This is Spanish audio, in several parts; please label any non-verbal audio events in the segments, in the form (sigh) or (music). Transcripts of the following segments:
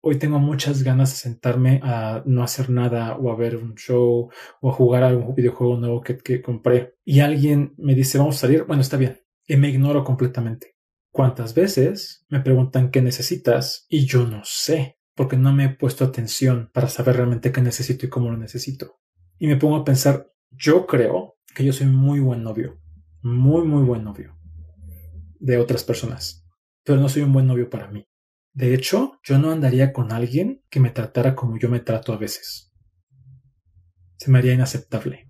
hoy tengo muchas ganas de sentarme a no hacer nada o a ver un show o a jugar algún videojuego nuevo que, que compré y alguien me dice vamos a salir, bueno, está bien, y me ignoro completamente. ¿Cuántas veces me preguntan qué necesitas y yo no sé? porque no me he puesto atención para saber realmente qué necesito y cómo lo necesito. Y me pongo a pensar, yo creo que yo soy muy buen novio, muy, muy buen novio de otras personas, pero no soy un buen novio para mí. De hecho, yo no andaría con alguien que me tratara como yo me trato a veces. Se me haría inaceptable.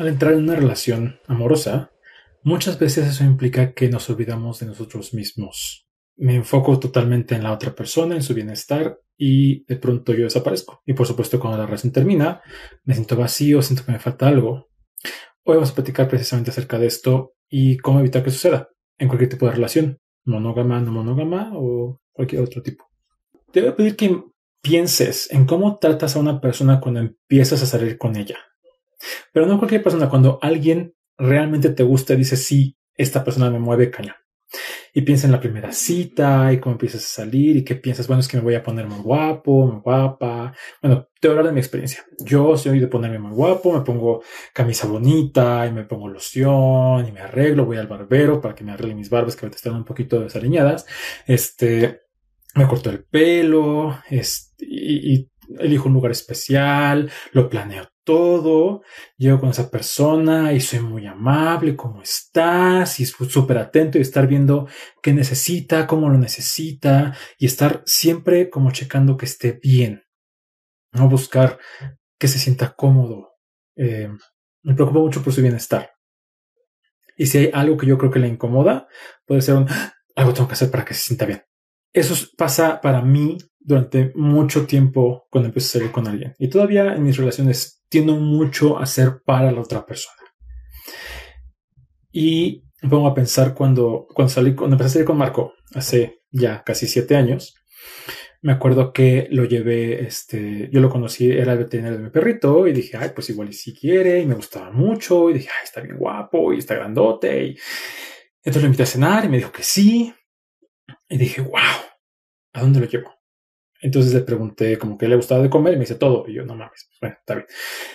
Al entrar en una relación amorosa, muchas veces eso implica que nos olvidamos de nosotros mismos. Me enfoco totalmente en la otra persona, en su bienestar y de pronto yo desaparezco. Y por supuesto cuando la relación termina, me siento vacío, siento que me falta algo. Hoy vamos a platicar precisamente acerca de esto y cómo evitar que suceda en cualquier tipo de relación monógama, no monógama o cualquier otro tipo. Te voy a pedir que pienses en cómo tratas a una persona cuando empiezas a salir con ella. Pero no cualquier persona, cuando alguien realmente te gusta y dice, sí, esta persona me mueve cañón y piensa en la primera cita y cómo empiezas a salir y qué piensas, bueno, es que me voy a poner muy guapo, muy guapa. Bueno, te voy a hablar de mi experiencia. Yo soy de ponerme muy guapo, me pongo camisa bonita y me pongo loción y me arreglo, voy al barbero para que me arregle mis barbas que están un poquito desaliñadas. Este, me corto el pelo, este, y, y elijo un lugar especial, lo planeo todo, llego con esa persona y soy muy amable, ¿cómo estás? Y súper atento y estar viendo qué necesita, cómo lo necesita y estar siempre como checando que esté bien, no buscar que se sienta cómodo. Eh, me preocupa mucho por su bienestar. Y si hay algo que yo creo que le incomoda, puede ser un, ¡Ah! algo tengo que hacer para que se sienta bien. Eso pasa para mí durante mucho tiempo cuando empecé a salir con alguien. Y todavía en mis relaciones tiendo mucho a ser para la otra persona. Y me pongo a pensar cuando, cuando salí, cuando empecé a salir con Marco, hace ya casi siete años, me acuerdo que lo llevé, este, yo lo conocí, era el veterinario de mi perrito, y dije, ay, pues igual y si quiere, y me gustaba mucho, y dije, ay, está bien guapo, y está grandote, y entonces lo invité a cenar, y me dijo que sí, y dije, wow, ¿a dónde lo llevo? Entonces le pregunté como que le gustaba de comer y me dice todo. Y yo, no mames, pues, bueno, está bien.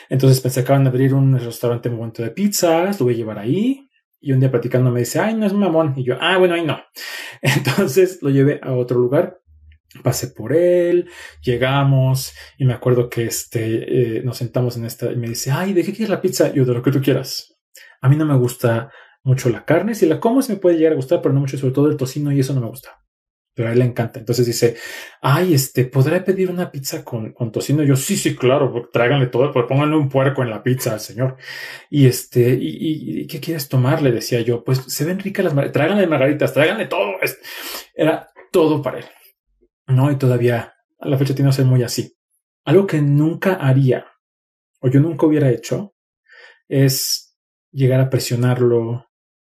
Entonces pensé, acaban de abrir un restaurante muy momento de pizzas, lo voy a llevar ahí. Y un día platicando me dice, ay, no es mamón. Y yo, ah, bueno, ahí no. (laughs) Entonces lo llevé a otro lugar. Pasé por él, llegamos y me acuerdo que este, eh, nos sentamos en esta y me dice, ay, ¿de qué quieres la pizza? yo, de lo que tú quieras. A mí no me gusta mucho la carne. Si la como, se me puede llegar a gustar, pero no mucho, sobre todo el tocino y eso no me gusta pero a él le encanta. Entonces dice, ay, este, ¿podré pedir una pizza con, con tocino? yo, sí, sí, claro, tráiganle todo, pues pónganle un puerco en la pizza al señor. Y este, ¿y, y qué quieres tomar? Le decía yo, pues se ven ricas las margaritas, tráiganle margaritas, tráiganle todo. Era todo para él. No, y todavía a la fecha tiene que ser muy así. Algo que nunca haría, o yo nunca hubiera hecho, es llegar a presionarlo,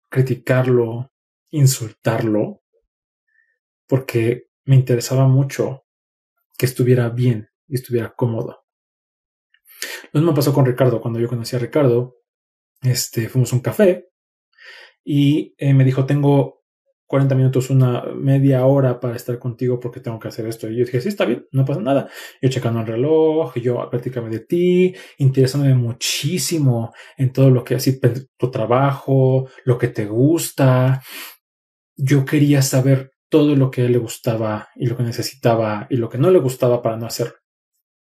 criticarlo, insultarlo porque me interesaba mucho que estuviera bien y estuviera cómodo. Lo mismo pasó con Ricardo. Cuando yo conocí a Ricardo, este, fuimos a un café y eh, me dijo, tengo 40 minutos, una media hora para estar contigo porque tengo que hacer esto. Y yo dije, sí, está bien, no pasa nada. Yo checando el reloj, yo platicame de ti, interesándome muchísimo en todo lo que así, tu trabajo, lo que te gusta. Yo quería saber todo lo que él le gustaba y lo que necesitaba y lo que no le gustaba para no hacerlo.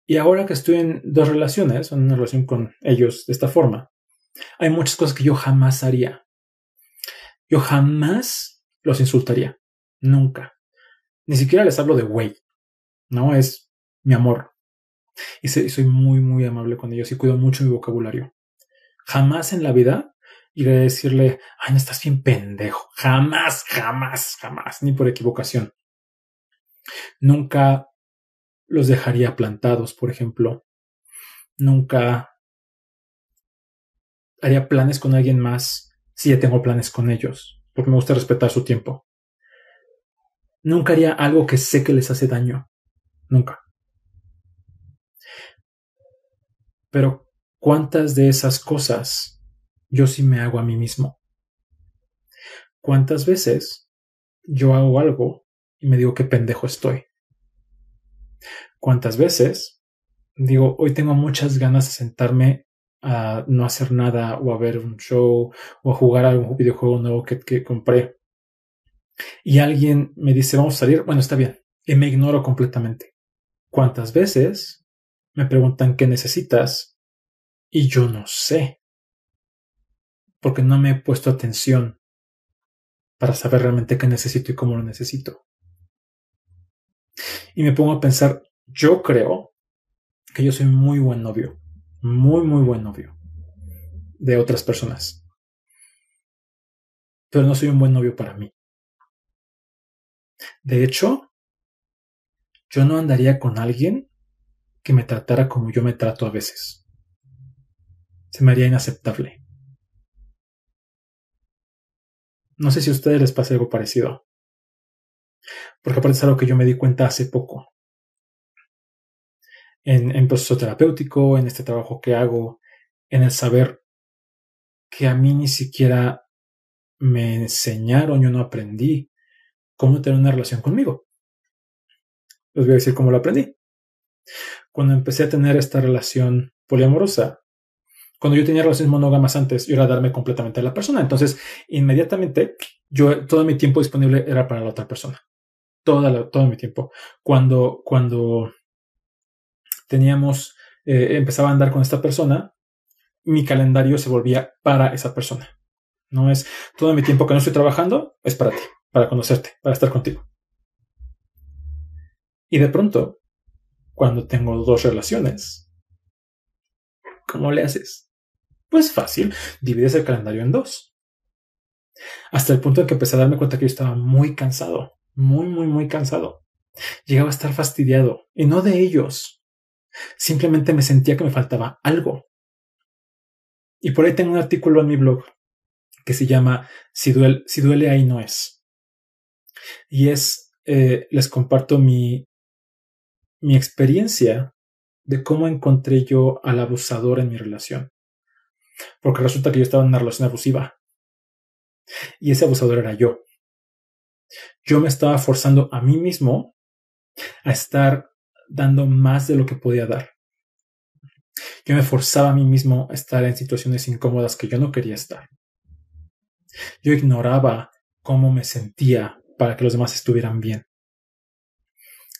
Y ahora que estoy en dos relaciones, en una relación con ellos de esta forma, hay muchas cosas que yo jamás haría. Yo jamás los insultaría. Nunca. Ni siquiera les hablo de güey. No es mi amor. Y soy muy, muy amable con ellos y cuido mucho mi vocabulario. Jamás en la vida iré a decirle, ay, no estás bien pendejo. Jamás, jamás, jamás, ni por equivocación. Nunca los dejaría plantados, por ejemplo. Nunca haría planes con alguien más si ya tengo planes con ellos, porque me gusta respetar su tiempo. Nunca haría algo que sé que les hace daño. Nunca. Pero ¿cuántas de esas cosas yo sí me hago a mí mismo? ¿Cuántas veces yo hago algo y me digo qué pendejo estoy? ¿Cuántas veces digo, hoy tengo muchas ganas de sentarme a no hacer nada o a ver un show o a jugar algún videojuego nuevo que, que compré? Y alguien me dice, vamos a salir, bueno, está bien, y me ignoro completamente. ¿Cuántas veces me preguntan qué necesitas y yo no sé? Porque no me he puesto atención para saber realmente qué necesito y cómo lo necesito. Y me pongo a pensar, yo creo que yo soy muy buen novio, muy, muy buen novio de otras personas. Pero no soy un buen novio para mí. De hecho, yo no andaría con alguien que me tratara como yo me trato a veces. Se me haría inaceptable. No sé si a ustedes les pasa algo parecido. Porque aparte es algo que yo me di cuenta hace poco. En, en proceso terapéutico, en este trabajo que hago, en el saber que a mí ni siquiera me enseñaron, yo no aprendí cómo tener una relación conmigo. Les voy a decir cómo lo aprendí. Cuando empecé a tener esta relación poliamorosa, cuando yo tenía relaciones monógamas antes, yo era darme completamente a la persona. Entonces, inmediatamente, yo todo mi tiempo disponible era para la otra persona. Toda todo mi tiempo. Cuando, cuando teníamos, eh, empezaba a andar con esta persona, mi calendario se volvía para esa persona. No es todo mi tiempo que no estoy trabajando, es para ti para conocerte, para estar contigo. Y de pronto, cuando tengo dos relaciones, ¿cómo le haces? Pues fácil, divides el calendario en dos. Hasta el punto en que empecé a darme cuenta que yo estaba muy cansado, muy, muy, muy cansado. Llegaba a estar fastidiado, y no de ellos. Simplemente me sentía que me faltaba algo. Y por ahí tengo un artículo en mi blog que se llama Si duele, si duele ahí no es. Y es, eh, les comparto mi, mi experiencia de cómo encontré yo al abusador en mi relación. Porque resulta que yo estaba en una relación abusiva. Y ese abusador era yo. Yo me estaba forzando a mí mismo a estar dando más de lo que podía dar. Yo me forzaba a mí mismo a estar en situaciones incómodas que yo no quería estar. Yo ignoraba cómo me sentía para que los demás estuvieran bien.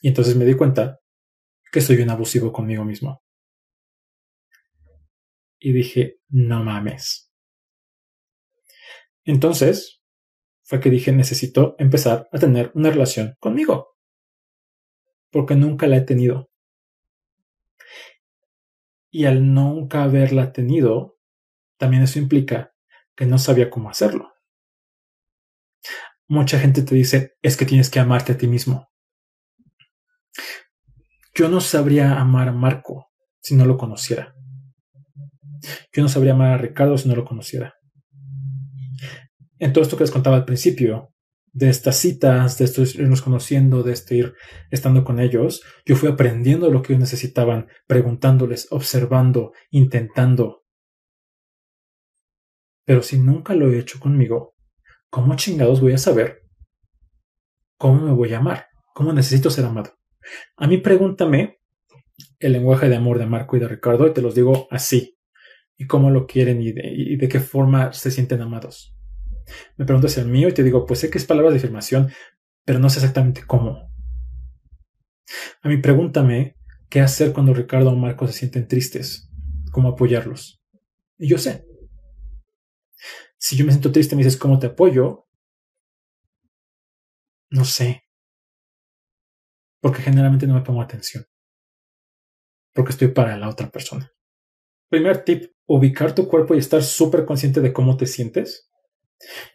Y entonces me di cuenta que soy un abusivo conmigo mismo. Y dije, no mames. Entonces fue que dije, necesito empezar a tener una relación conmigo. Porque nunca la he tenido. Y al nunca haberla tenido, también eso implica que no sabía cómo hacerlo mucha gente te dice, es que tienes que amarte a ti mismo. Yo no sabría amar a Marco si no lo conociera. Yo no sabría amar a Ricardo si no lo conociera. En todo esto que les contaba al principio, de estas citas, de esto irnos conociendo, de este ir estando con ellos, yo fui aprendiendo lo que ellos necesitaban, preguntándoles, observando, intentando. Pero si nunca lo he hecho conmigo, ¿cómo chingados voy a saber cómo me voy a amar? ¿Cómo necesito ser amado? A mí pregúntame el lenguaje de amor de Marco y de Ricardo y te los digo así. Y cómo lo quieren y de, qué forma se sienten amados. Me preguntas el mío y te digo, pues sé que es palabra de afirmación, pero no sé exactamente cómo. A mí pregúntame qué hacer cuando Ricardo o Marco se sienten tristes, cómo apoyarlos. Y yo sé, si yo me siento triste, me dices, ¿cómo te apoyo? No sé. Porque generalmente no me pongo atención. porque estoy para la otra persona. Primer tip, ubicar tu cuerpo y estar súper consciente de cómo te sientes.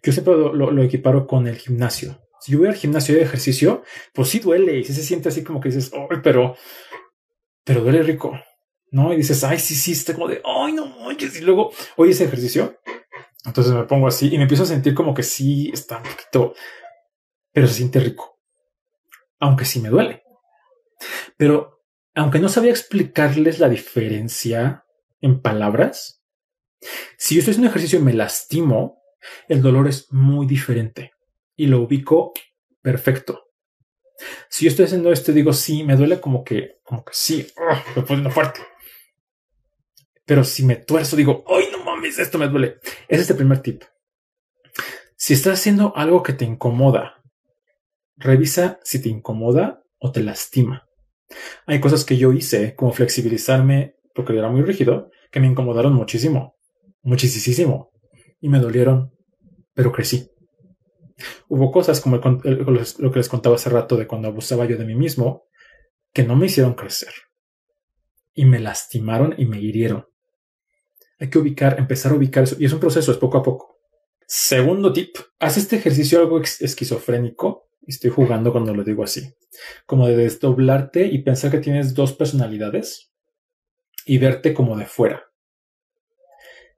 Yo siempre lo, equiparo con el gimnasio. Si yo voy al gimnasio de ejercicio, pues sí duele y sí se siente así como que dices, ay, pero, pero duele rico, ¿no? Y dices, ay, sí, sí, está como de, ay, no manches. Y luego, oye, ese ejercicio. Entonces me pongo así y me empiezo a sentir como que sí está un poquito, pero se siente rico. Aunque sí me duele. Pero aunque no sabía explicarles la diferencia en palabras, si yo estoy haciendo ejercicio y me lastimo, el dolor es muy diferente y lo ubico perfecto. Si yo estoy haciendo esto y digo sí, me duele como que, como que sí, me pone fuerte. Pero si me tuerzo, digo, ay, no mames, esto me duele. Ese es el primer tip. Si estás haciendo algo que te incomoda, revisa si te incomoda o te lastima. Hay cosas que yo hice, como flexibilizarme porque era muy rígido, que me incomodaron muchísimo, muchísimo, y me dolieron, pero crecí. Hubo cosas como lo que les contaba hace rato de cuando abusaba yo de mí mismo, que no me hicieron crecer. Y me lastimaron y me hirieron. Hay que ubicar, empezar a ubicar eso. Y es un proceso, es poco a poco. Segundo tip, haz este ejercicio algo esquizofrénico. Estoy jugando cuando lo digo así. Como de desdoblarte y pensar que tienes dos personalidades y verte como de fuera.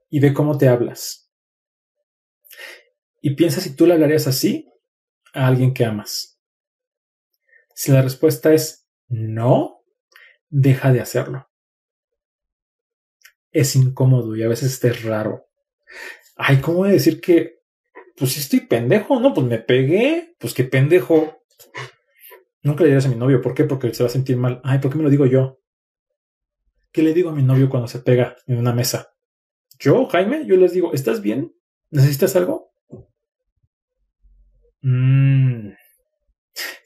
Y ve cómo te hablas. Y piensa si tú le hablarías así a alguien que amas. Si la respuesta es no, deja de hacerlo. Es incómodo y a veces es raro. Ay, ¿cómo voy a decir que, pues si estoy pendejo? No, pues me pegué, pues qué pendejo. Nunca le dirías a mi novio, ¿por qué? Porque se va a sentir mal. Ay, ¿por qué me lo digo yo? ¿Qué le digo a mi novio cuando se pega en una mesa? Yo, Jaime, yo les digo, ¿estás bien? ¿Necesitas algo? Mm.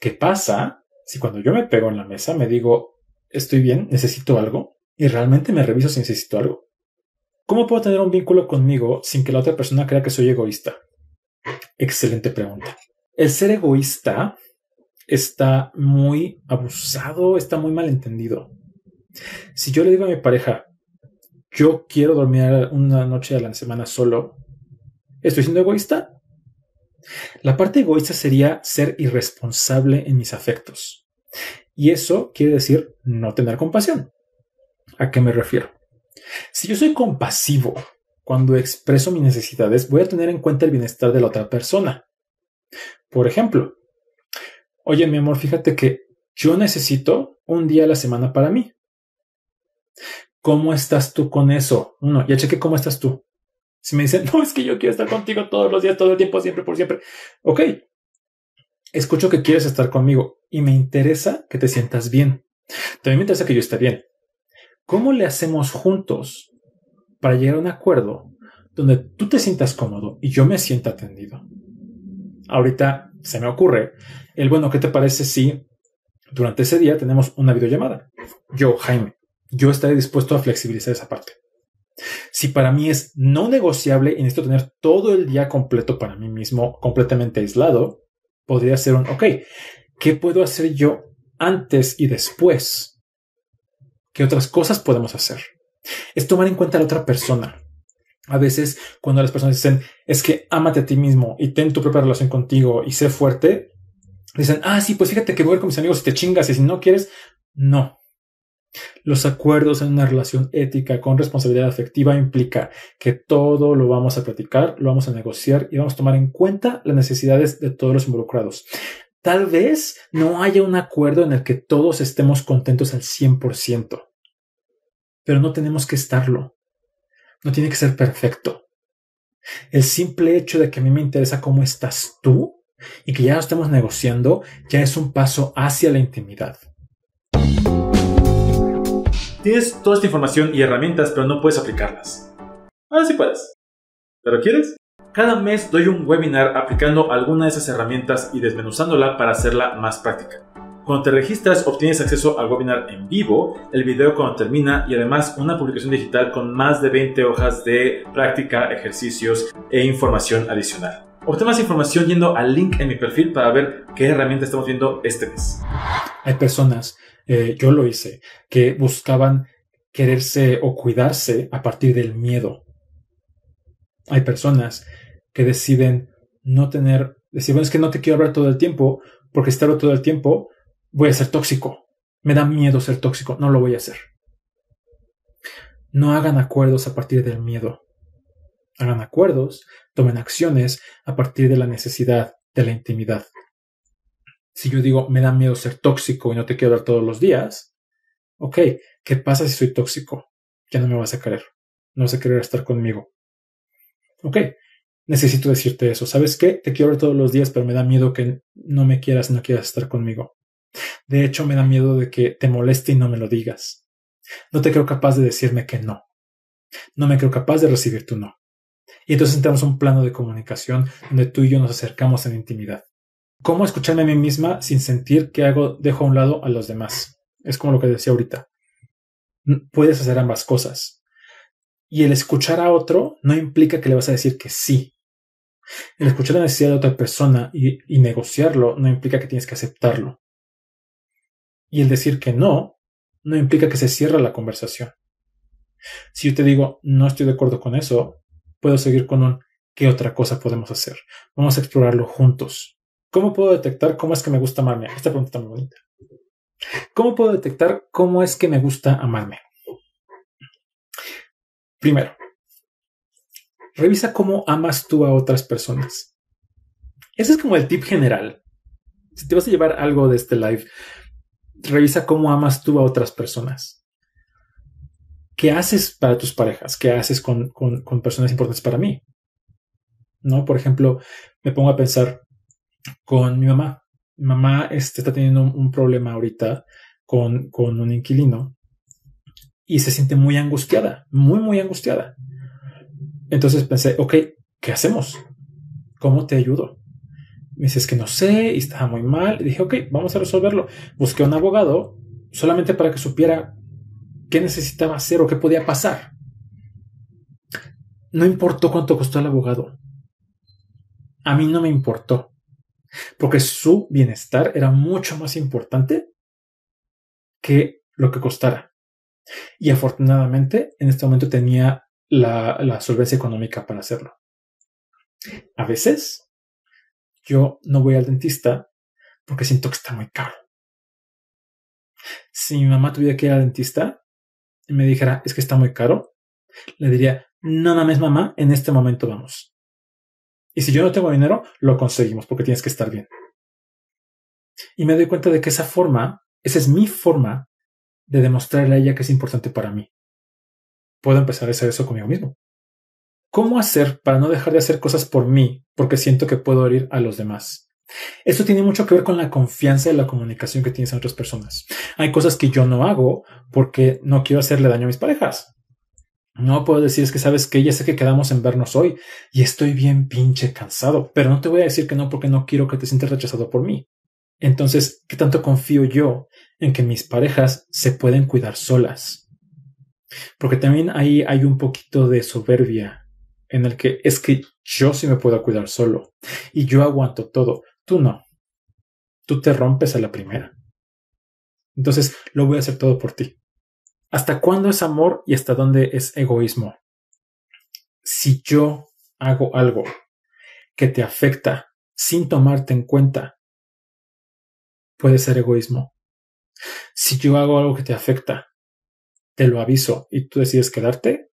¿Qué pasa si cuando yo me pego en la mesa me digo, estoy bien, necesito algo? Y realmente me reviso si necesito algo. ¿Cómo puedo tener un vínculo conmigo sin que la otra persona crea que soy egoísta? Excelente pregunta. El ser egoísta está muy abusado, está muy mal entendido. Si yo le digo a mi pareja, yo quiero dormir una noche a la semana solo, ¿estoy siendo egoísta? La parte egoísta sería ser irresponsable en mis afectos. Y eso quiere decir no tener compasión. ¿A qué me refiero? Si yo soy compasivo cuando expreso mis necesidades, voy a tener en cuenta el bienestar de la otra persona. Por ejemplo, oye mi amor, fíjate que yo necesito un día a la semana para mí. ¿Cómo estás tú con eso? Uno, ya cheque cómo estás tú. Si me dicen, (laughs) no, es que yo quiero estar contigo todos los días, todo el tiempo, siempre, por siempre. Ok. Escucho que quieres estar conmigo y me interesa que te sientas bien. También me interesa que yo esté bien. ¿Cómo le hacemos juntos para llegar a un acuerdo donde tú te sientas cómodo y yo me sienta atendido? Ahorita se me ocurre el, bueno, ¿qué te parece si durante ese día tenemos una videollamada? Yo, Jaime, yo estaré dispuesto a flexibilizar esa parte. Si para mí es no negociable y necesito tener todo el día completo para mí mismo, completamente aislado, podría ser un, ok, ¿qué puedo hacer yo antes y después? ¿Qué otras cosas podemos hacer? Es tomar en cuenta a la otra persona. A veces cuando las personas dicen, es que ámate a ti mismo y ten tu propia relación contigo y sé fuerte, dicen, ah, sí, pues fíjate que voy a ir con mis amigos y te chingas y si no quieres, no. Los acuerdos en una relación ética con responsabilidad afectiva implica que todo lo vamos a platicar, lo vamos a negociar y vamos a tomar en cuenta las necesidades de todos los involucrados. Tal vez no haya un acuerdo en el que todos estemos contentos al 100%, pero no tenemos que estarlo. No tiene que ser perfecto. El simple hecho de que a mí me interesa cómo estás tú y que ya lo estemos negociando ya es un paso hacia la intimidad. Tienes toda esta información y herramientas, pero no puedes aplicarlas. Ahora sí puedes. ¿Pero quieres? Cada mes doy un webinar aplicando alguna de esas herramientas y desmenuzándola para hacerla más práctica. Cuando te registras obtienes acceso al webinar en vivo, el video cuando termina y además una publicación digital con más de 20 hojas de práctica, ejercicios e información adicional. Obtén más información yendo al link en mi perfil para ver qué herramienta estamos viendo este mes. Hay personas eh, yo lo hice, que buscaban quererse o cuidarse a partir del miedo. Hay personas que deciden no tener, decir, bueno, es que no te quiero hablar todo el tiempo, porque si te hablo todo el tiempo, voy a ser tóxico. Me da miedo ser tóxico, no lo voy a hacer. No hagan acuerdos a partir del miedo. Hagan acuerdos, tomen acciones a partir de la necesidad de la intimidad. Si yo digo, me da miedo ser tóxico y no te quiero dar todos los días, ok, ¿qué pasa si soy tóxico? Ya no me vas a querer, no vas a querer estar conmigo. Ok, necesito decirte eso. ¿Sabes qué? Te quiero ver todos los días, pero me da miedo que no me quieras, no quieras estar conmigo. De hecho, me da miedo de que te moleste y no me lo digas. No te creo capaz de decirme que no. No me creo capaz de recibir tu no. Y entonces entramos a un plano de comunicación donde tú y yo nos acercamos en intimidad. ¿Cómo escucharme a mí misma sin sentir que hago, dejo a un lado a los demás? Es como lo que decía ahorita. Puedes hacer ambas cosas. Y el escuchar a otro no implica que le vas a decir que sí. El escuchar la necesidad de otra persona y, y negociarlo no implica que tienes que aceptarlo. Y el decir que no no implica que se cierra la conversación. Si yo te digo no estoy de acuerdo con eso, puedo seguir con un ¿qué otra cosa podemos hacer? Vamos a explorarlo juntos. ¿Cómo puedo detectar cómo es que me gusta amarme? Esta pregunta está muy bonita. ¿Cómo puedo detectar cómo es que me gusta amarme? Primero, revisa cómo amas tú a otras personas. Ese es como el tip general. Si te vas a llevar algo de este live, revisa cómo amas tú a otras personas. ¿qué haces para tus parejas? ¿Qué haces con, personas importantes para mí? ¿No? Por ejemplo, me pongo a pensar con mi mamá. Mi mamá este, está teniendo un, problema ahorita con, con un inquilino y se siente muy angustiada, muy, muy angustiada. Entonces pensé, ok, ¿qué hacemos? ¿Cómo te ayudo? Me dices que no sé y estaba muy mal. Y dije, ok, vamos a resolverlo. Busqué un abogado solamente para que supiera qué necesitaba hacer o qué podía pasar. No importó cuánto costó el abogado. A mí no me importó, porque su bienestar era mucho más importante que lo que costara. Y afortunadamente en este momento tenía la, solvencia económica para hacerlo. A veces yo no voy al dentista porque siento que está muy caro. Si mi mamá tuviera que ir al dentista, y me dijera, es que está muy caro, le diría, no mames mamá, en este momento vamos. Y si yo no tengo dinero, lo conseguimos porque tienes que estar bien. Y me doy cuenta de que esa forma, esa es mi forma de demostrarle a ella que es importante para mí. Puedo empezar a hacer eso conmigo mismo. ¿Cómo hacer para no dejar de hacer cosas por mí porque siento que puedo herir a los demás? Esto tiene mucho que ver con la confianza y la comunicación que tienes a otras personas. Hay cosas que yo no hago porque no quiero hacerle daño a mis parejas. No puedo decir es que sabes que ya sé que quedamos en vernos hoy y estoy bien pinche cansado, pero no te voy a decir que no porque no quiero que te sientas rechazado por mí. Entonces, ¿qué tanto confío yo en que mis parejas se pueden cuidar solas? Porque también ahí hay un poquito de soberbia en el que es que yo sí me puedo cuidar solo y yo aguanto todo. Tú no. Tú te rompes a la primera. Entonces lo voy a hacer todo por ti. ¿Hasta cuándo es amor y hasta dónde es egoísmo? Si yo hago algo que te afecta sin tomarte en cuenta, puede ser egoísmo. Si yo hago algo que te afecta, te lo aviso y tú decides quedarte,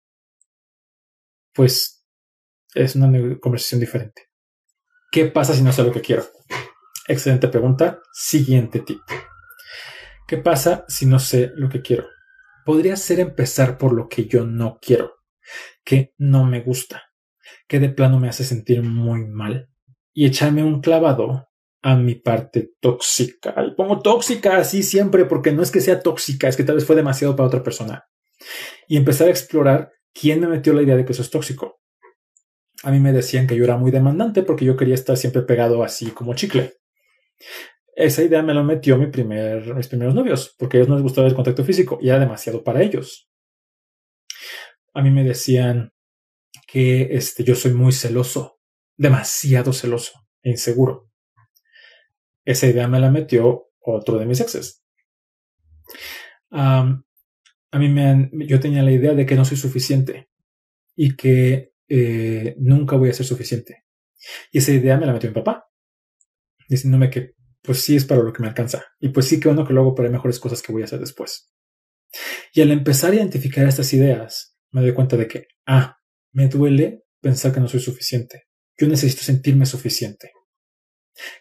pues es una conversación diferente. ¿Qué pasa si no sé lo que quiero? Excelente pregunta. Siguiente tip. ¿Qué pasa si no sé lo que quiero? Podría ser empezar por lo que yo no quiero, que no me gusta, que de plano me hace sentir muy mal y echarme un clavado a mi parte tóxica. Y pongo tóxica así siempre porque no es que sea tóxica, es que tal vez fue demasiado para otra persona. Y empezar a explorar quién me metió la idea de que eso es tóxico. A mí me decían que yo era muy demandante porque yo quería estar siempre pegado así como chicle. Esa idea me lo metió mi primer, mis primeros novios, porque a ellos no les gustaba el contacto físico y era demasiado para ellos. A mí me decían que este, yo soy muy celoso, demasiado celoso e inseguro. Esa idea me la metió otro de mis exes. a mí me han, yo tenía la idea de que no soy suficiente y que eh, nunca voy a ser suficiente. Y esa idea me la metió mi papá, diciéndome que pues sí es para lo que me alcanza. Y pues sí que uno que luego para mejores cosas que voy a hacer después. Y al empezar a identificar estas ideas, me doy cuenta de que, ah, me duele pensar que no soy suficiente. Yo necesito sentirme suficiente.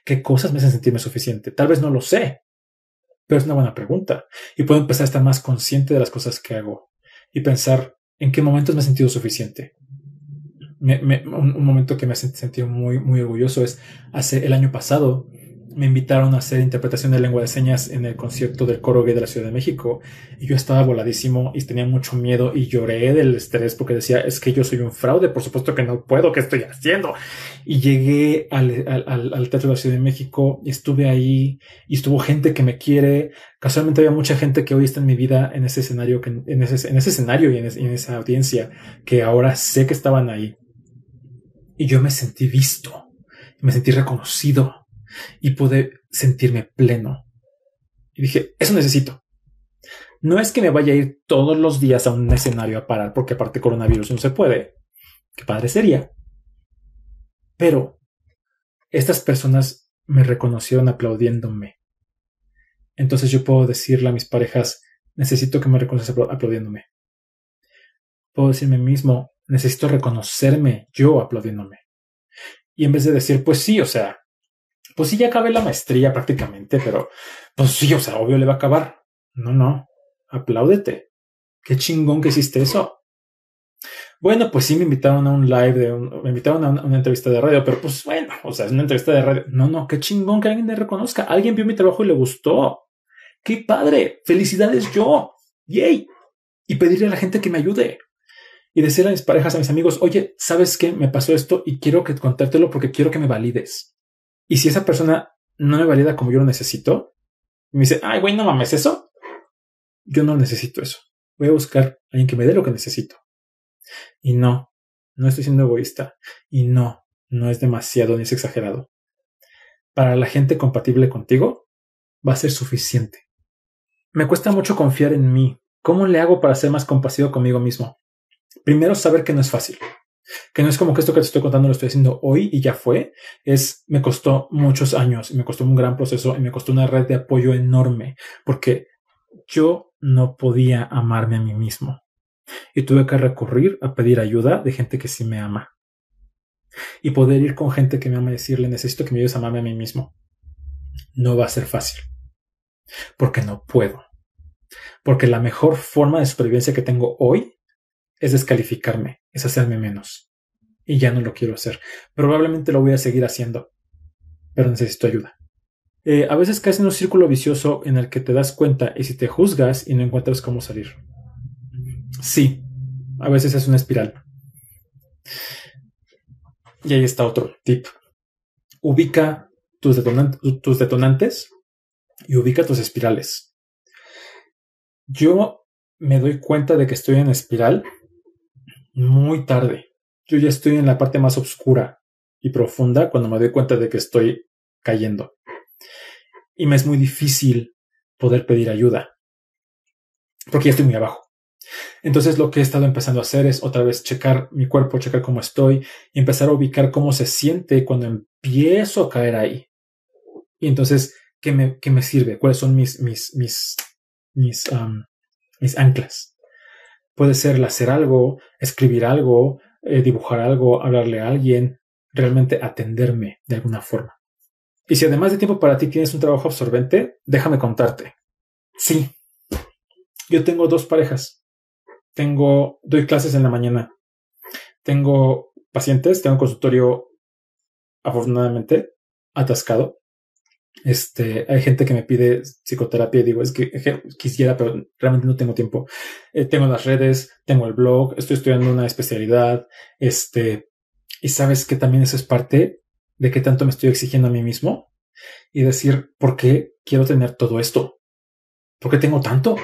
¿Qué cosas me hacen sentirme suficiente? Tal vez no lo sé, pero es una buena pregunta. Y puedo empezar a estar más consciente de las cosas que hago y pensar en qué momentos me he sentido suficiente. un, momento que me ha sentido muy, muy orgulloso es hace el año pasado me invitaron a hacer interpretación de lengua de señas en el concierto del coro gay de la Ciudad de México y yo estaba voladísimo y tenía mucho miedo y lloré del estrés porque decía es que yo soy un fraude, por supuesto que no puedo, ¿qué estoy haciendo? Y llegué al, al, al Teatro de la Ciudad de México y estuve ahí y estuvo gente que me quiere. Casualmente había mucha gente que hoy está en mi vida en ese escenario, que, en, ese, en ese escenario y en, en esa audiencia que ahora sé que estaban ahí. Y yo me sentí visto, me sentí reconocido y pude sentirme pleno. Y dije, eso necesito. No es que me vaya a ir todos los días a un escenario a parar, porque aparte coronavirus no se puede. Qué padre sería. Pero estas personas me reconocieron aplaudiéndome. Entonces yo puedo decirle a mis parejas, necesito que me reconozcas aplaudiéndome. Puedo decirme mismo, necesito reconocerme yo aplaudiéndome. Y en vez de decir, pues sí, o sea, pues sí, ya acabé la maestría prácticamente, pero pues sí, o sea, obvio le va a acabar. No, no, apláudete. Qué chingón que hiciste eso. Bueno, pues sí me invitaron a un live, de me invitaron a una, entrevista de radio, pero pues bueno, o sea, es una entrevista de radio. No, no, qué chingón que alguien me reconozca. Alguien vio mi trabajo y le gustó. Qué padre. Felicidades yo. Yay. Y pedirle a la gente que me ayude. Y decirle a mis parejas, a mis amigos, oye, ¿sabes qué? Me pasó esto y quiero que contártelo porque quiero que me valides. Y si esa persona no me valida como yo lo necesito, me dice, ay, güey, no mames eso. Yo no necesito eso. Voy a buscar a alguien que me dé lo que necesito. Y no, no estoy siendo egoísta. Y no, no es demasiado ni es exagerado. Para la gente compatible contigo, va a ser suficiente. Me cuesta mucho confiar en mí. ¿Cómo le hago para ser más compasivo conmigo mismo? Primero, saber que no es fácil que no es como que esto que te estoy contando lo estoy haciendo hoy y ya fue, es me costó muchos años y me costó un gran proceso y me costó una red de apoyo enorme porque yo no podía amarme a mí mismo. Y tuve que recurrir a pedir ayuda de gente que sí me ama. Y poder ir con gente que me ama y decirle necesito que me ayudes a amarme a mí mismo. No va a ser fácil. Porque no puedo. Porque la mejor forma de supervivencia que tengo hoy es descalificarme, es hacerme menos. Y ya no lo quiero hacer. Probablemente lo voy a seguir haciendo, pero necesito ayuda. Eh, a veces caes en un círculo vicioso en el que te das cuenta y si te juzgas y no encuentras cómo salir. Sí, a veces es una espiral. Y ahí está otro tip. Ubica tus, tus detonantes y ubica tus espirales. Yo me doy cuenta de que estoy en espiral muy tarde. Yo ya estoy en la parte más oscura y profunda cuando me doy cuenta de que estoy cayendo. Y me es muy difícil poder pedir ayuda. Porque ya estoy muy abajo. Entonces lo que he estado empezando a hacer es otra vez checar mi cuerpo, checar cómo estoy y empezar a ubicar cómo se siente cuando empiezo a caer ahí. Y entonces, ¿qué me, qué me sirve? ¿Cuáles son mis, mis, mis, mis, mis anclas? Puede ser hacer algo, escribir algo, eh, dibujar algo, hablarle a alguien, realmente atenderme de alguna forma. Y si además de tiempo para ti tienes un trabajo absorbente, déjame contarte. Sí, yo tengo dos parejas. Tengo, doy clases en la mañana. Tengo pacientes, tengo un consultorio afortunadamente atascado. Este, hay gente que me pide psicoterapia y digo, es que quisiera, pero realmente no tengo tiempo. Eh, tengo las redes, tengo el blog, estoy estudiando una especialidad, este, y sabes que también eso es parte de qué tanto me estoy exigiendo a mí mismo y decir, ¿por qué quiero tener todo esto? ¿Por qué tengo tanto?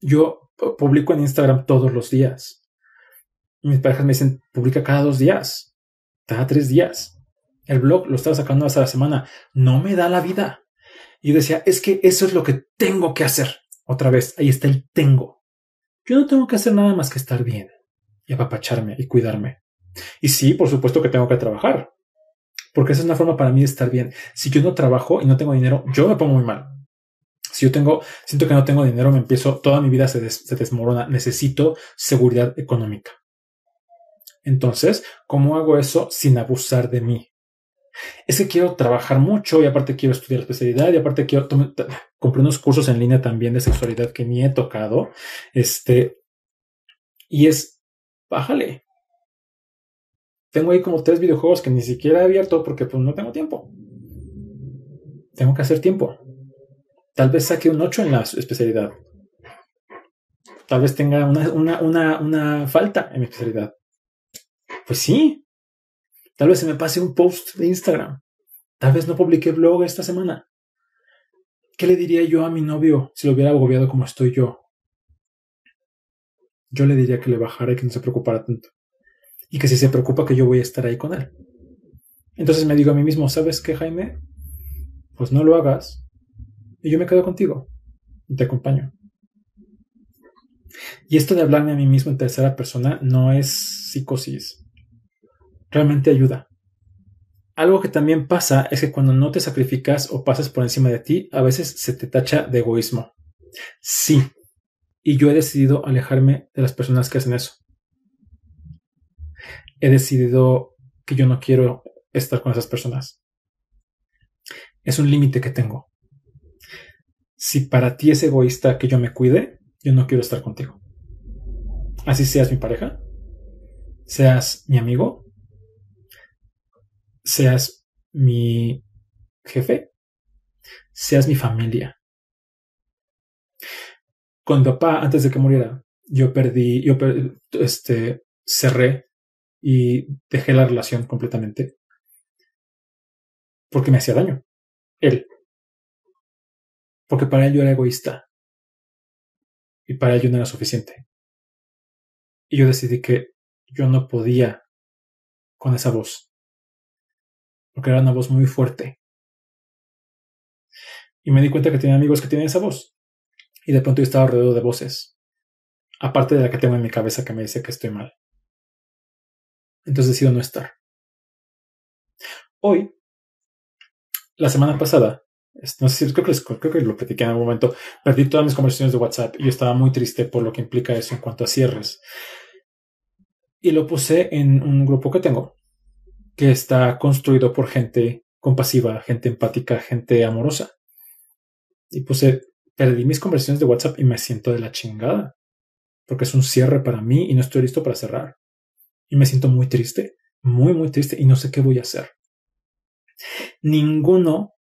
Yo publico en Instagram todos los días. Mis parejas me dicen, publica cada dos días, cada tres días. El blog lo estaba sacando hasta la semana. No me da la vida. Y decía, es que eso es lo que tengo que hacer. Otra vez, ahí está el tengo. Yo no tengo que hacer nada más que estar bien y apapacharme y cuidarme. Y sí, por supuesto que tengo que trabajar, porque esa es una forma para mí de estar bien. Si yo no trabajo y no tengo dinero, yo me pongo muy mal. Si yo tengo, siento que no tengo dinero, me empiezo, toda mi vida se desmorona. Necesito seguridad económica. Entonces, ¿cómo hago eso sin abusar de mí? Es que quiero trabajar mucho y aparte quiero estudiar especialidad y aparte quiero compré unos cursos en línea también de sexualidad que ni he tocado. Este, y es, bájale. Tengo ahí como tres videojuegos que ni siquiera he abierto porque pues no tengo tiempo. Tengo que hacer tiempo. Tal vez saque un 8 en la especialidad. Tal vez tenga una, una, una, una falta en mi especialidad. Pues sí. Tal vez se me pase un post de Instagram. Tal vez no publiqué blog esta semana. ¿Qué le diría yo a mi novio si lo hubiera agobiado como estoy yo? Yo le diría que le bajara y que no se preocupara tanto. Y que si se preocupa que yo voy a estar ahí con él. Entonces me digo a mí mismo, ¿sabes qué, Jaime? Pues no lo hagas. Y yo me quedo contigo. Y te acompaño. Y esto de hablarme a mí mismo en tercera persona no es psicosis realmente ayuda. Algo que también pasa es que cuando no te sacrificas o pasas por encima de ti, a veces se te tacha de egoísmo. Sí, y yo he decidido alejarme de las personas que hacen eso. He decidido que yo no quiero estar con esas personas. Es un límite que tengo. Si para ti es egoísta que yo me cuide, yo no quiero estar contigo. Así seas mi pareja, seas mi amigo, seas mi jefe, seas mi familia. Con papá, antes de que muriera, yo perdí, yo este, cerré y dejé la relación completamente porque me hacía daño. Él. Porque para él yo era egoísta. Y para él yo no era suficiente. Y yo decidí que yo no podía con esa voz porque era una voz muy fuerte. Y me di cuenta que tenía amigos que tienen esa voz. Y de pronto yo estaba alrededor de voces. Aparte de la que tengo en mi cabeza que me dice que estoy mal. Entonces decido no estar. Hoy, la semana pasada, no sé si creo que, creo que lo platiqué en algún momento, perdí todas mis conversaciones de WhatsApp y yo estaba muy triste por lo que implica eso en cuanto a cierres. Y lo puse en un grupo que tengo, que está construido por gente compasiva, gente empática, gente amorosa. Y puse, perdí mis conversaciones de WhatsApp y me siento de la chingada, porque es un cierre para mí y no estoy listo para cerrar. Y me siento muy triste, muy, muy triste y no sé qué voy a hacer. Ninguno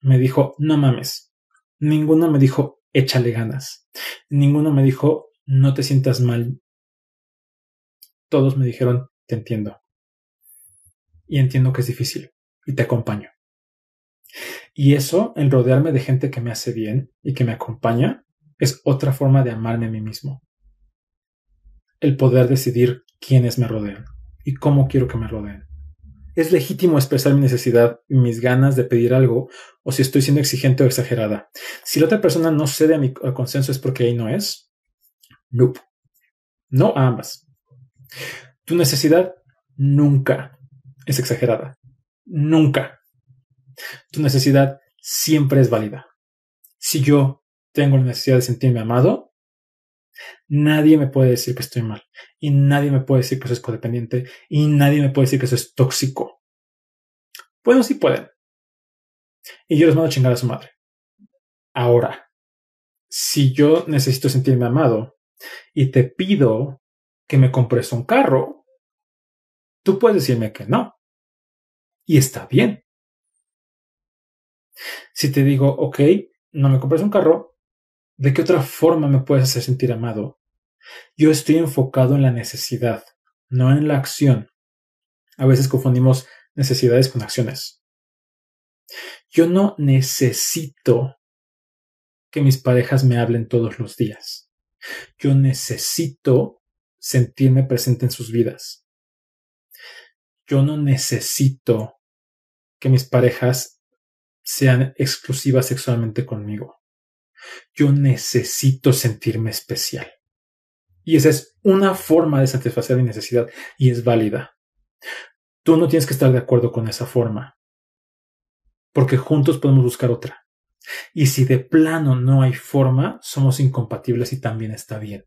me dijo, no mames. Ninguno me dijo, échale ganas. Ninguno me dijo, no te sientas mal. Todos me dijeron, te entiendo y entiendo que es difícil y te acompaño. Y eso, en rodearme de gente que me hace bien y que me acompaña, es otra forma de amarme a mí mismo. El poder decidir quiénes me rodean y cómo quiero que me rodeen. Es legítimo expresar mi necesidad y mis ganas de pedir algo o si estoy siendo exigente o exagerada. Si la otra persona no cede a mi consenso es porque ahí no es. Nope. No a ambas. Tu necesidad nunca es exagerada. Nunca. Tu necesidad siempre es válida. Si yo tengo la necesidad de sentirme amado, nadie me puede decir que estoy mal. Y nadie me puede decir que es codependiente. Y nadie me puede decir que eso es tóxico. Bueno, sí pueden. Y yo les mando a chingar a su madre. Ahora, si yo necesito sentirme amado y te pido que me compres un carro, tú puedes decirme que no y está bien. Si te digo, ok, no me compres un carro, ¿de qué otra forma me puedes hacer sentir amado? Yo estoy enfocado en la necesidad, no en la acción. A veces confundimos necesidades con acciones. Yo no necesito que mis parejas me hablen todos los días. Yo necesito sentirme presente en sus vidas. Yo no necesito que mis parejas sean exclusivas sexualmente conmigo. Yo necesito sentirme especial. Y esa es una forma de satisfacer mi necesidad y es válida. Tú no tienes que estar de acuerdo con esa forma, porque juntos podemos buscar otra. Y si de plano no hay forma, somos incompatibles y también está bien.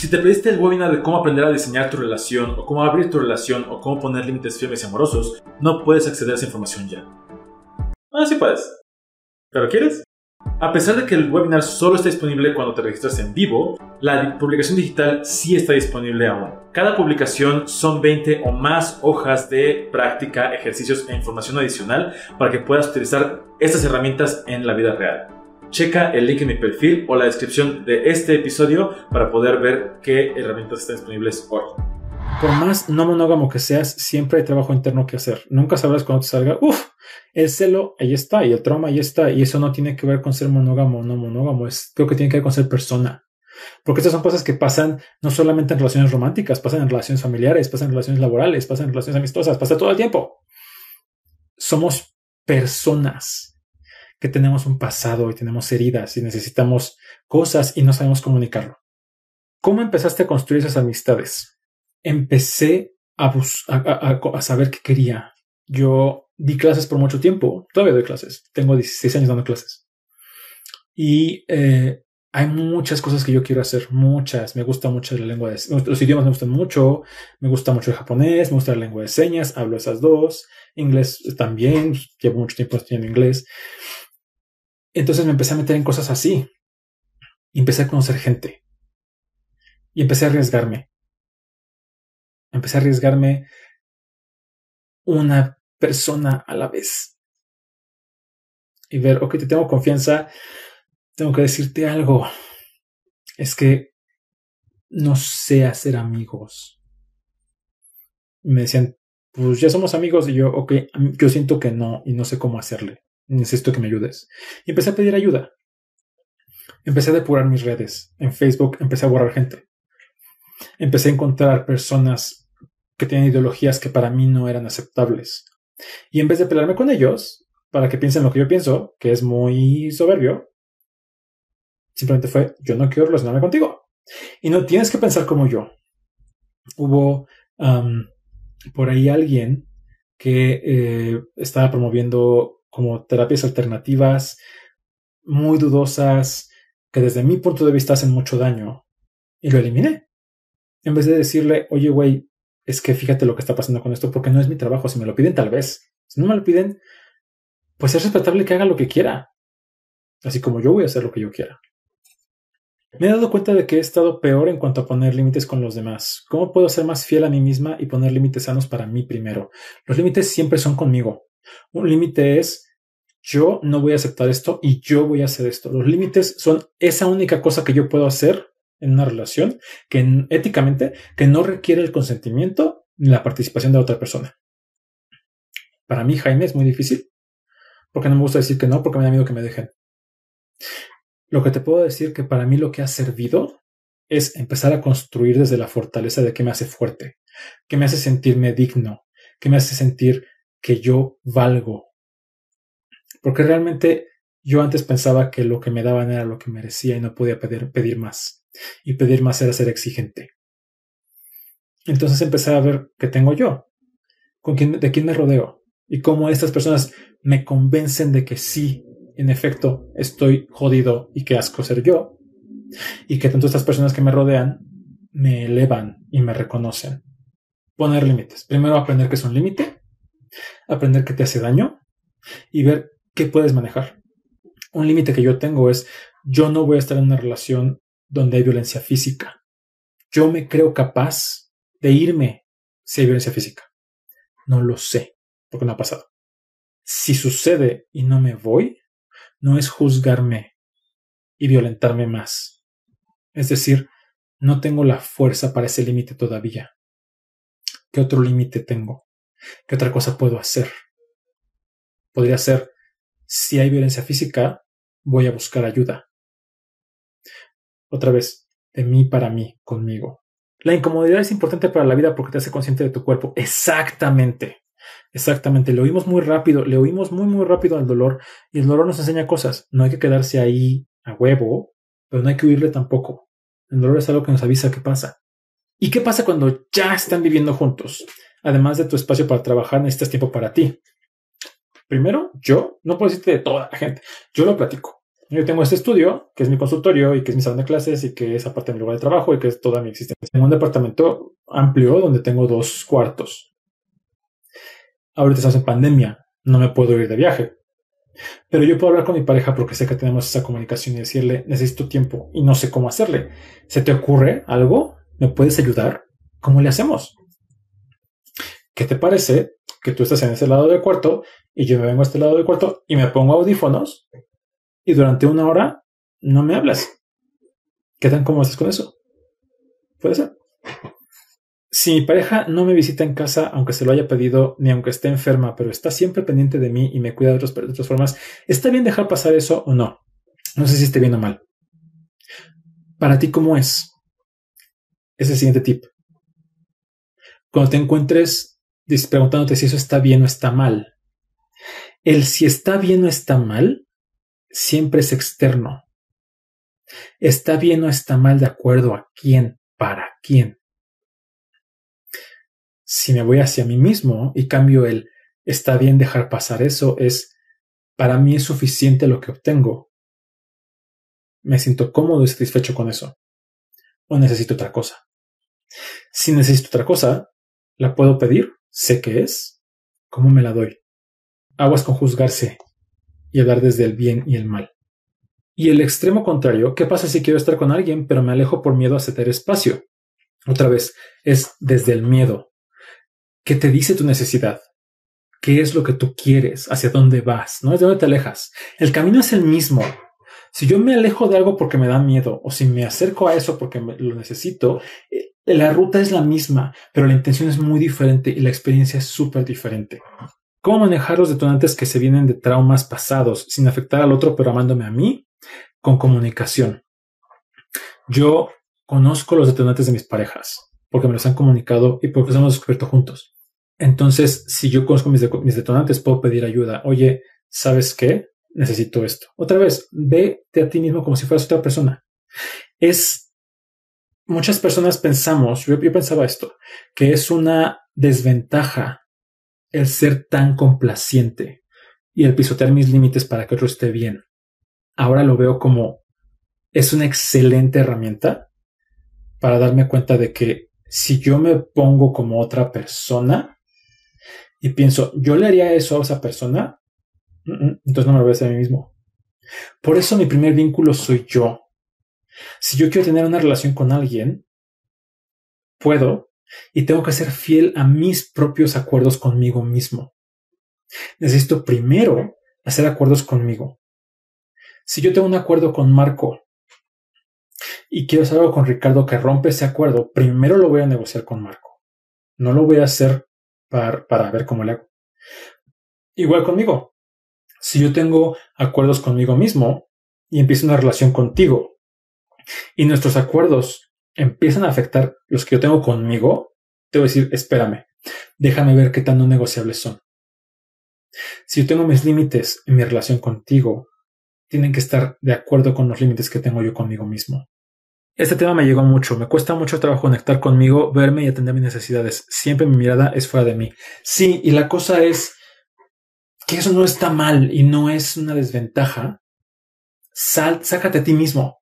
Si te pediste el webinar de cómo aprender a diseñar tu relación, o cómo abrir tu relación, o cómo poner límites firmes y amorosos, no puedes acceder a esa información ya. Ah, sí puedes. ¿Pero quieres? A pesar de que el webinar solo está disponible cuando te registras en vivo, la publicación digital sí está disponible aún. Cada publicación son 20 o más hojas de práctica, ejercicios e información adicional para que puedas utilizar estas herramientas en la vida real. Checa el link en mi perfil o la descripción de este episodio para poder ver qué herramientas están disponibles hoy. Por más no monógamo que seas, siempre hay trabajo interno que hacer. Nunca sabrás cuando te salga, uff, el celo ahí está y el trauma ahí está. Y eso no tiene que ver con ser monógamo o no monógamo, es, creo que tiene que ver con ser persona. Porque estas son cosas que pasan no solamente en relaciones románticas, pasan en relaciones familiares, pasan en relaciones laborales, pasan en relaciones amistosas, pasa todo el tiempo. Somos personas que tenemos un pasado y tenemos heridas y necesitamos cosas y no sabemos comunicarlo. ¿Cómo empezaste a construir esas amistades? Empecé a, a, saber qué quería. Yo di clases por mucho tiempo, todavía doy clases, tengo 16 años dando clases. Y eh, hay muchas cosas que yo quiero hacer, muchas. Me gusta mucho la lengua de los idiomas me gustan mucho, me gusta mucho el japonés, me gusta la lengua de señas, hablo esas dos, inglés también, llevo mucho tiempo estudiando inglés. Entonces me empecé a meter en cosas así. Y empecé a conocer gente. Y empecé a arriesgarme. Empecé a arriesgarme una persona a la vez. Y ver, ok, te tengo confianza, tengo que decirte algo. Es que no sé hacer amigos. me decían, pues ya somos amigos. Y yo, ok, yo siento que no y no sé cómo hacerle necesito que me ayudes. Y empecé a pedir ayuda. Empecé a depurar mis redes. En Facebook empecé a borrar gente. Empecé a encontrar personas que tenían ideologías que para mí no eran aceptables. Y en vez de pelearme con ellos, para que piensen lo que yo pienso, que es muy soberbio, simplemente fue, yo no quiero relacionarme contigo. Y no tienes que pensar como yo. Hubo por ahí alguien que eh, estaba promoviendo como terapias alternativas muy dudosas que desde mi punto de vista hacen mucho daño y lo eliminé. En vez de decirle, oye, güey, es que fíjate lo que está pasando con esto porque no es mi trabajo. Si me lo piden, tal vez. Si no me lo piden, pues es respetable que haga lo que quiera. Así como yo voy a hacer lo que yo quiera. Me he dado cuenta de que he estado peor en cuanto a poner límites con los demás. ¿Cómo puedo ser más fiel a mí misma y poner límites sanos para mí primero? Los límites siempre son conmigo. Un límite es yo no voy a aceptar esto y yo voy a hacer esto. Los límites son esa única cosa que yo puedo hacer en una relación que éticamente que no requiere el consentimiento ni la participación de otra persona. Para mí, Jaime, es muy difícil porque no me gusta decir que no, porque me da miedo que me dejen. Lo que te puedo decir que para mí lo que ha servido es empezar a construir desde la fortaleza de que me hace fuerte, que me hace sentirme digno, que me hace sentir que yo valgo. Porque realmente yo antes pensaba que lo que me daban era lo que merecía y no podía pedir, pedir más. Y pedir más era ser exigente. Entonces empecé a ver qué tengo yo, con quién, de quién me rodeo y cómo estas personas me convencen de que sí, en efecto, estoy jodido y que asco ser yo. Y que tanto estas personas que me rodean me elevan y me reconocen. Poner límites. Primero aprender que es un límite aprender qué te hace daño y ver qué puedes manejar. Un límite que yo tengo es, yo no voy a estar en una relación donde hay violencia física. Yo me creo capaz de irme si hay violencia física. No lo sé, porque no ha pasado. Si sucede y no me voy, no es juzgarme y violentarme más. Es decir, no tengo la fuerza para ese límite todavía. ¿Qué otro límite tengo? ¿Qué otra cosa puedo hacer? Podría ser, si hay violencia física, voy a buscar ayuda. Otra vez, de mí para mí, conmigo. La incomodidad es importante para la vida porque te hace consciente de tu cuerpo. Exactamente. Exactamente, le oímos muy rápido, le oímos muy, muy rápido al dolor y el dolor nos enseña cosas. No hay que quedarse ahí a huevo, pero no hay que huirle tampoco. El dolor es algo que nos avisa qué pasa. ¿Y qué pasa cuando ya están viviendo juntos? Además de tu espacio para trabajar, necesitas tiempo para ti. Primero, yo no puedo decirte de toda la gente. Yo lo platico. Yo tengo este estudio, que es mi consultorio y que es mi salón de clases y que es aparte de mi lugar de trabajo y que es toda mi existencia. Tengo un departamento amplio donde tengo dos cuartos. Ahorita estamos en pandemia, no me puedo ir de viaje. Pero yo puedo hablar con mi pareja porque sé que tenemos esa comunicación y decirle, necesito tiempo y no sé cómo hacerle. ¿Se te ocurre algo? ¿Me puedes ayudar? ¿Cómo le hacemos? ¿Qué te parece que tú estás en ese lado del cuarto y yo me vengo a este lado del cuarto y me pongo audífonos y durante una hora no me hablas? ¿Qué tan cómodo estás con eso? Puede ser. Si mi pareja no me visita en casa, aunque se lo haya pedido, ni aunque esté enferma, pero está siempre pendiente de mí y me cuida de, de otras formas, ¿está bien dejar pasar eso o no? No sé si esté bien o mal. Para ti, ¿cómo es? Es el siguiente tip. Cuando te encuentres preguntándote si eso está bien o está mal, el si está bien o está mal siempre es externo. Está bien o está mal de acuerdo a quién, para quién si me voy hacia mí mismo y cambio el está bien dejar pasar eso, es para mí es suficiente lo que obtengo. Me siento cómodo y satisfecho con eso. O necesito otra cosa. Si necesito otra cosa, ¿la puedo pedir? Sé qué es. ¿Cómo me la doy? Aguas con juzgarse y hablar desde el bien y el mal. Y el extremo contrario, ¿qué pasa si quiero estar con alguien pero me alejo por miedo a ceder espacio? Otra vez, es desde el miedo, ¿Qué te dice tu necesidad? ¿Qué es lo que tú quieres? ¿Hacia dónde vas? ¿No de dónde te alejas? El camino es el mismo. Si yo me alejo de algo porque me da miedo o si me acerco a eso porque lo necesito, eh, la ruta es la misma, pero la intención es muy diferente y la experiencia es súper diferente. ¿Cómo manejar los detonantes que se vienen de traumas pasados sin afectar al otro pero amándome a mí? Con comunicación. Yo conozco los detonantes de mis parejas porque me los han comunicado y porque los hemos descubierto juntos. Entonces, si yo conozco mis, detonantes, puedo pedir ayuda. Oye, ¿sabes qué? Necesito esto. Otra vez, vete a ti mismo como si fueras otra persona. Es muchas personas pensamos, yo, pensaba esto, que es una desventaja el ser tan complaciente y el pisotear mis límites para que otro esté bien. Ahora lo veo como es una excelente herramienta para darme cuenta de que si yo me pongo como otra persona y pienso, yo le haría eso a esa persona, entonces no me lo voy a a mí mismo. Por eso mi primer vínculo soy yo. Si yo quiero tener una relación con alguien, puedo y tengo que ser fiel a mis propios acuerdos conmigo mismo. Necesito primero hacer acuerdos conmigo. Si yo tengo un acuerdo con Marco y quiero hacer algo con Ricardo que rompe ese acuerdo, primero lo voy a negociar con Marco. No lo voy a hacer para, para ver cómo le hago. Igual conmigo. Si yo tengo acuerdos conmigo mismo y empiezo una relación contigo y nuestros acuerdos empiezan a afectar los que yo tengo conmigo, te voy a decir, espérame, déjame ver qué tan no negociables son. Si yo tengo mis límites en mi relación contigo, tienen que estar de acuerdo con los límites que tengo yo conmigo mismo. Este tema me llegó mucho. Me cuesta mucho trabajo conectar conmigo, verme y atender mis necesidades. Siempre mi mirada es fuera de mí. Sí, y la cosa es que eso no está mal y no es una desventaja. Sal, sácate a ti mismo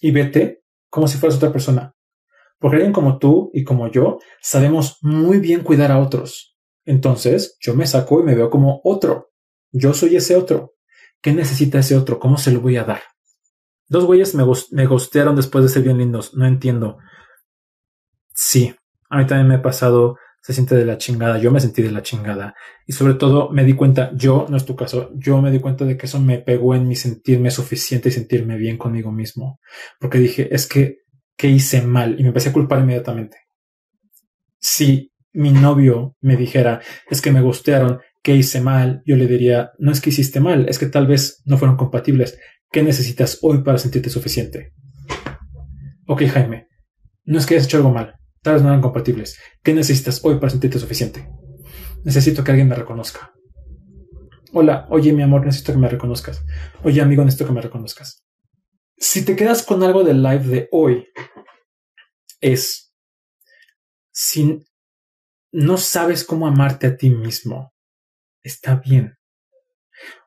y vete como si fueras otra persona. Porque alguien como tú y como yo sabemos muy bien cuidar a otros. Entonces yo me saco y me veo como otro. Yo soy ese otro. ¿Qué necesita ese otro? ¿Cómo se lo voy a dar? Dos güeyes me, me después de ser bien lindos. No entiendo. Sí, a mí también me ha pasado. Se siente de la chingada. Yo me sentí de la chingada. Y sobre todo me di cuenta, yo, no es tu caso, yo me di cuenta de que eso me pegó en mi sentirme suficiente y sentirme bien conmigo mismo. Porque dije, es que, ¿qué hice mal? Y me empecé a culpar inmediatamente. Si mi novio me dijera, es que me gustearon, ¿qué hice mal? Yo le diría, no es que hiciste mal, es que tal vez no fueron compatibles. ¿Qué necesitas hoy para sentirte suficiente? Ok, Jaime, no es que hayas hecho algo mal, no eran compatibles. ¿Qué necesitas hoy para sentirte suficiente? necesito que alguien me reconozca. Hola, oye mi amor, necesito que me reconozcas. Oye amigo, necesito que me reconozcas. Si te quedas con algo del live de hoy, es si no sabes cómo amarte a ti mismo, está bien.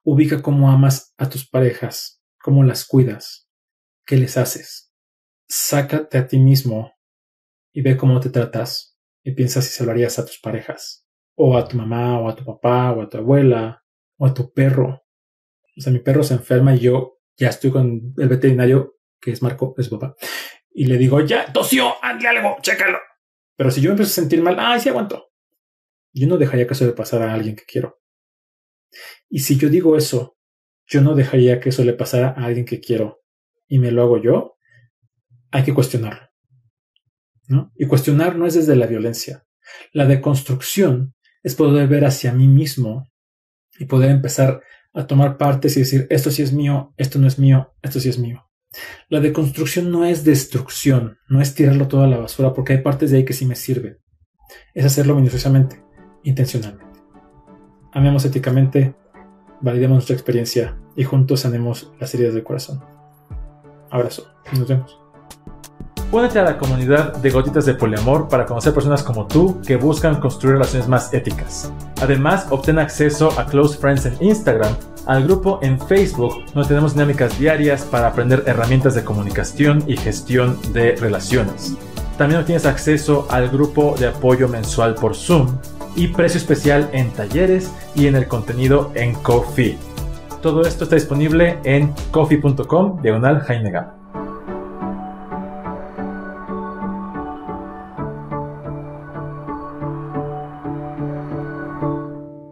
Ubica cómo amas a tus parejas, cómo las cuidas, qué les haces. Sácate a ti mismo y ve cómo te tratas y piensa si se lo harías a tus parejas, o a tu mamá, o a tu papá, o a tu abuela, o a tu perro. O sea, mi perro se enferma y yo ya estoy con el veterinario, que es Marco, es su papá, y le digo, ya, tosió, hazle algo, chécalo. Pero si yo empiezo a sentir mal, ay, sí aguanto. Yo no dejaría que eso le pasara a alguien que quiero. Y si yo digo eso, yo no dejaría que eso le pasara a alguien que quiero y me lo hago yo, hay que cuestionarlo. Y cuestionar no es desde la violencia. La deconstrucción es poder ver hacia mí mismo y poder empezar a tomar partes y decir, esto sí es mío, esto no es mío, esto sí es mío. La deconstrucción no es destrucción, no es tirarlo todo a la basura, porque hay partes de ahí que sí me sirven. Es hacerlo minuciosamente, intencionalmente. Amemos éticamente, validemos nuestra experiencia y juntos sanemos las heridas del corazón. Abrazo, nos vemos. Únete a la comunidad de Gotitas de Poliamor para conocer personas como tú que buscan construir relaciones más éticas. Además, obtén acceso a Close Friends en Instagram, al grupo en Facebook, donde tenemos dinámicas diarias para aprender herramientas de comunicación y gestión de relaciones. También obtienes acceso al grupo de apoyo mensual por Zoom y precio especial en talleres y en el contenido en Coffee. Todo esto está disponible en coffee.com diagonal Jaime.